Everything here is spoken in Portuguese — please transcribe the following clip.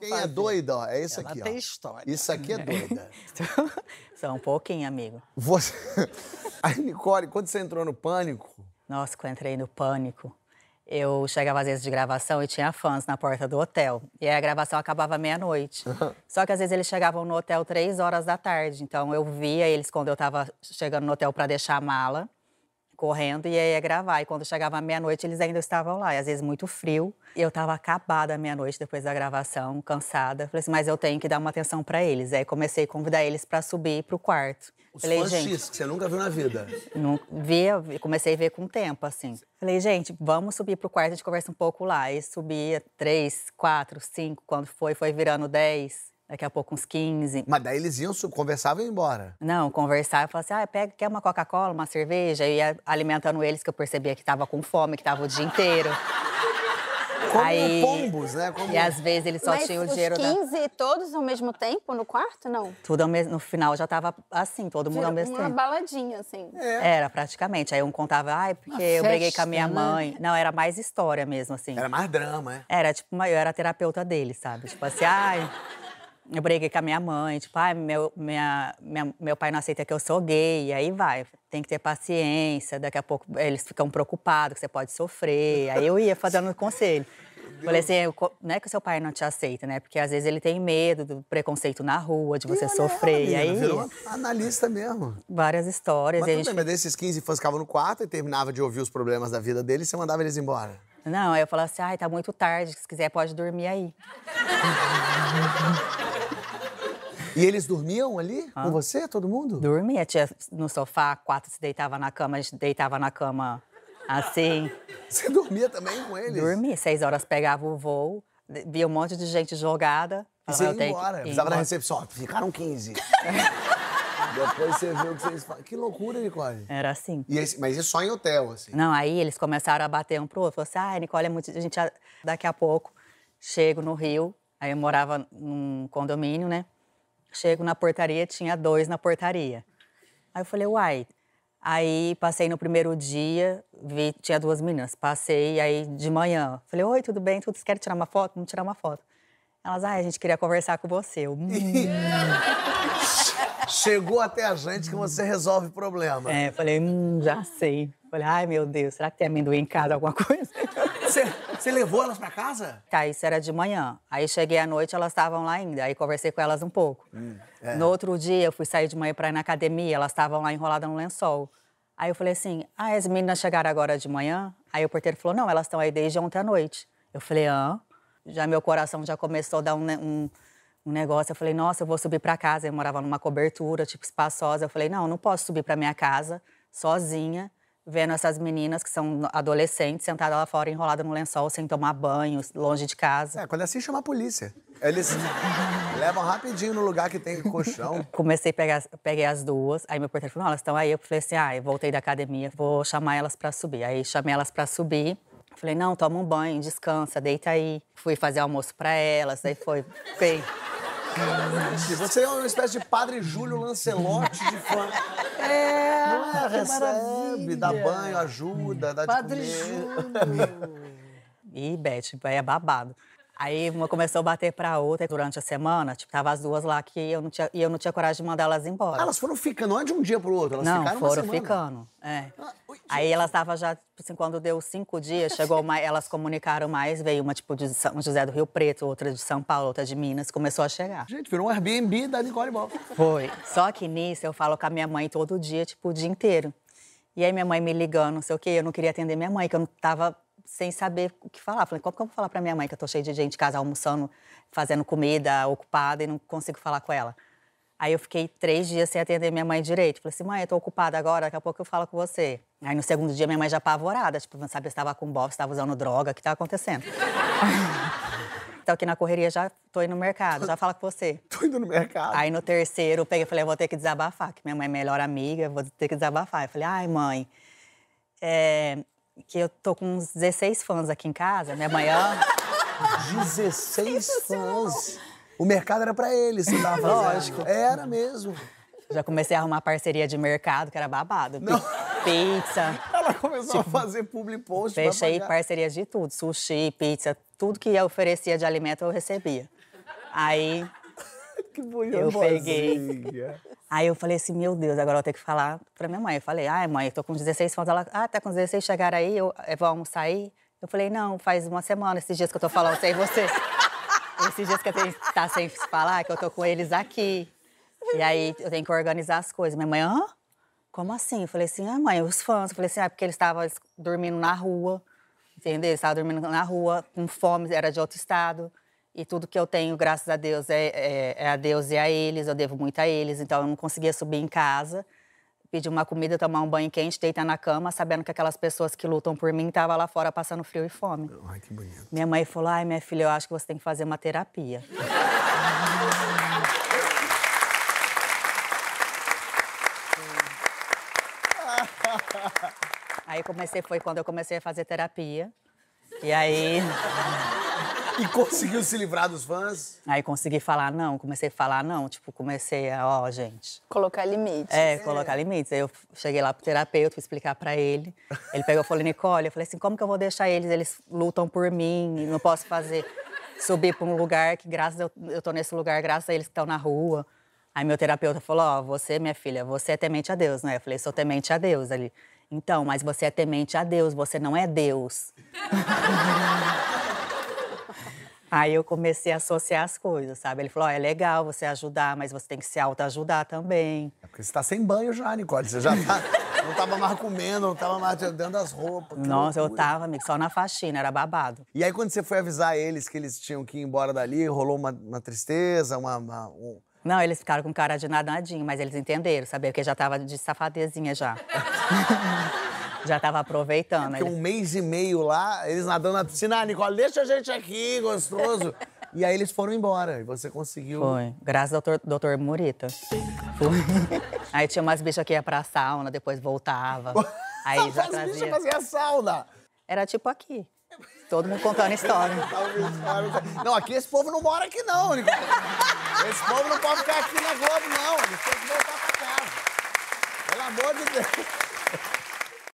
Quem é doida, ó, é isso Ela aqui, tem ó. história. Isso aqui é doida. Só um pouquinho, amigo. Você... Aí, Nicole, quando você entrou no pânico, Nossa, quando eu entrei no pânico, eu chegava às vezes de gravação e tinha fãs na porta do hotel. E aí a gravação acabava meia-noite. Só que às vezes eles chegavam no hotel três horas da tarde. Então eu via eles quando eu estava chegando no hotel para deixar a mala, correndo, e aí ia gravar. E quando chegava meia-noite, eles ainda estavam lá. E às vezes muito frio. E eu estava acabada meia-noite depois da gravação, cansada. Falei assim, mas eu tenho que dar uma atenção para eles. Aí comecei a convidar eles para subir para o quarto. os Falei, fãs gente, X, que você nunca viu na vida. não via, vi- comecei a ver com o tempo, assim. Falei, gente, vamos subir pro quarto, a gente conversa um pouco lá. E subia três, quatro, cinco, quando foi, foi virando dez, daqui a pouco uns 15. Mas daí eles iam, conversavam e iam embora. Não, conversar, eu falava assim, ah, pega, quer uma Coca-Cola, uma cerveja? E ia alimentando eles, que eu percebia que tava com fome, que tava o dia inteiro. Como Aí- pombos, né? Como... E às vezes eles só Mas tinham o os dinheiro da... 15 todos ao mesmo tempo no quarto? Não. Tudo ao mesmo... No final já tava assim, todo mundo ao mesmo Uma tempo. baladinha, assim. Era, praticamente. Aí um contava, ai, porque eu briguei com a minha festa, né? mãe. Não, era mais história mesmo, assim. Era mais drama, é? Era tipo, uma- eu era terapeuta dele, sabe? Tipo assim, ai, eu briguei com a minha mãe, tipo, ai, meu, minha, minha- meu pai não aceita que eu sou gay, e aí vai. Tem que ter paciência, daqui a pouco eles ficam preocupados que você pode sofrer. Aí eu ia fazendo conselho. Falei assim, não é que o seu pai não te aceita, né? Porque às vezes ele tem medo do preconceito na rua, de você olha sofrer. ela, e aí, menina, Virou analista mesmo. várias histórias. Mas e a gente bem, mas desses 15 fãs ficavam no quarto e terminava de ouvir os problemas da vida deles e você mandava eles embora. Não, aí eu falava assim, ai, tá muito tarde, se quiser pode dormir aí. E eles dormiam ali com você, todo mundo? Dormia, tinha no sofá, quatro se deitava na cama, a gente deitava na cama assim. Você dormia também com eles? Dormia, seis horas pegava o voo, via um monte de gente jogada. E você "Eu ia que embora. ir Precisava da embora." recepção. Ficaram 15. Depois você viu o que vocês falam. Que loucura, Nicole. Era assim. Esse- mas isso só em hotel, assim. Não, aí eles começaram a bater um pro outro. Falaram assim, ah, Nicole, é muito... A gente, daqui a pouco, chego no Rio, aí eu morava num condomínio, né? Chego na portaria, tinha dois na portaria. Aí eu falei, uai. Aí passei no primeiro dia, vi, tinha duas meninas. Passei, aí de manhã, falei, oi, tudo bem? Tudo, quer tirar uma foto? Vamos tirar uma foto. Elas, ah, a gente queria conversar com você. Eu, "Hum." Chegou até a gente que você resolve o problema. é, falei, hum, já sei. Falei, ai, meu Deus, será que tem amendoim em casa, alguma coisa? Você, levou elas pra casa? Tá, isso era de manhã. Aí cheguei à noite, elas estavam lá ainda. Aí conversei com elas um pouco. No outro dia, eu fui sair de manhã para ir na academia, elas estavam lá enroladas no lençol. Aí eu falei assim: ah, as meninas chegaram agora de manhã? Aí o porteiro falou: não, elas estão aí desde ontem à noite. Eu falei: ah. Já meu coração já começou a dar um, um, um negócio. Eu falei: nossa, eu vou subir para casa. Eu morava numa cobertura, tipo espaçosa. Eu falei: não, não posso subir para minha casa sozinha vendo essas meninas que são adolescentes sentadas lá fora enroladas no lençol sem tomar banho, longe de casa. É, quando é assim, chama a polícia. Eles levam rapidinho no lugar que tem colchão. Comecei a pegar, peguei as duas, aí meu porteiro falou, elas estão aí. Eu falei assim, ah, eu voltei da academia, vou chamar elas pra subir. Aí chamei elas pra subir. Falei, não, toma um banho, descansa, deita aí. Fui fazer almoço pra elas, aí foi. Gente, Você é uma espécie de padre Júlio Lancelotti de fã. É, Não é? que Recebe, maravilha. dá banho, ajuda, dá Padre de comer. Júlio. E Beth, é babado. Aí uma começou a bater pra outra durante a semana, tipo, tava as duas lá que eu não tinha, e eu não tinha coragem de mandar elas embora. Ah, elas foram ficando, não é de um dia pro outro, elas não, ficaram foram ficando. É. Ah, Aí elas estavam já, tipo assim, quando deu cinco dias, chegou mais, elas comunicaram mais, veio uma tipo de São José do Rio Preto, outra de São Paulo, outra de Minas, começou a chegar. Gente, virou um Airbnb da Nicole Ball. Foi. Só que nisso eu falo com a minha mãe todo dia, tipo, o dia inteiro. E aí minha mãe me ligando, não sei o quê, eu não queria atender minha mãe, que eu não tava sem saber o que falar. Falei, como que eu vou falar pra minha mãe que eu tô cheia de gente em casa almoçando, fazendo comida, ocupada e não consigo falar com ela? Aí eu fiquei três dias sem atender minha mãe direito. Falei assim, mãe, eu tô ocupada agora, daqui a pouco eu falo com você. Aí no segundo dia minha mãe já apavorada, tipo, não sabia se estava com bosta, se estava usando droga, o que estava acontecendo. então aqui na correria já tô indo no mercado, já falo com você. Tô indo no mercado. Aí no terceiro eu peguei e falei, eu vou ter que desabafar, que minha mãe é melhor amiga, eu vou ter que desabafar. Eu falei, ai, mãe, é, que eu tô com uns 16 fãs aqui em casa, minha mãe ama. 16 fãs. O mercado era pra eles, você tava. Lógico. Era mesmo. Já comecei a arrumar parceria de mercado, que era babado. Pi- Pizza, Ela começou a fazer public post fechei parcerias de tudo, sushi, pizza, tudo que eu oferecia de alimento eu recebia. Aí Que. Eu peguei. Aí eu falei assim, meu Deus, agora eu tenho que falar pra minha mãe. Eu falei, ai, mãe, eu tô com 16 fãs. Ela, ah, tá com 16, chegaram aí, eu, eh, vão almoçar aí? Eu falei, não, faz uma semana, esses dias que eu tô falando sem você. esses dias que eu tenho tá sem se falar, que eu tô com eles aqui. E aí eu tenho que organizar as coisas. Minha mãe, hã? Como assim? Eu falei assim, ah, mãe, os fãs. Eu falei assim, ah, porque eles estavam dormindo na rua, entendeu? Eles estavam dormindo na rua, com fome, era de outro estado. E tudo que eu tenho, graças a Deus, é, é- é a Deus e a eles, eu devo muito a eles. Então eu não conseguia subir em casa, pedir uma comida, tomar um banho quente, deitar na cama, sabendo que aquelas pessoas que lutam por mim estavam lá fora passando frio e fome. Ai, que bonito. Minha mãe falou: ai, minha filha, eu acho que você tem que fazer uma terapia. Aí comecei, foi quando eu comecei a fazer terapia. E aí, E conseguiu se livrar dos fãs? aí consegui falar não, comecei a falar não, tipo, comecei a, ó, gente, Colocar limites. é, colocar limites. Aí eu cheguei lá pro terapeuta, fui explicar pra ele. Ele pegou e falou, Nicole, eu falei assim, como que eu vou deixar eles? Eles lutam por mim, não posso fazer, subir pra um lugar que graças a eu, eu tô nesse lugar, graças a eles que estão na rua. Aí meu terapeuta falou, ó, você, minha filha, você é temente a Deus, né? Eu falei, sou temente a Deus. Ali, então, mas você é temente a Deus, você não é Deus. Aí eu comecei a associar as coisas, sabe? Ele falou, ó, é legal você ajudar, mas você tem que se autoajudar também. É porque você tá sem banho já, Nicole. Você já tá. não tava mais comendo, não tava mais dentro das roupas. Nossa, eu loucura. tava, amigo, só na faxina, era babado. E aí, quando você foi avisar eles que eles tinham que ir embora dali, rolou uma, uma tristeza, uma. uma- um- Não, eles ficaram com cara de nadadinho, mas eles entenderam, sabia? Porque já tava de safadezinha já. já tava aproveitando. Porque um mês e meio lá, eles nadando na piscina, ah, Nicole, deixa a gente aqui, gostoso. e aí eles foram embora. E você conseguiu. Foi, graças ao doutor, doutor Murita. Foi. Aí tinha umas bichas que ia pra sauna, depois voltava. Aí já As bichas trazia. faziam sauna. Era tipo aqui. Todo mundo contando história. Não, aqui esse povo não mora aqui, não, Nicole. Esse povo não pode ficar aqui na Globo, não. Eles têm que voltar pra casa. Pelo amor de Deus.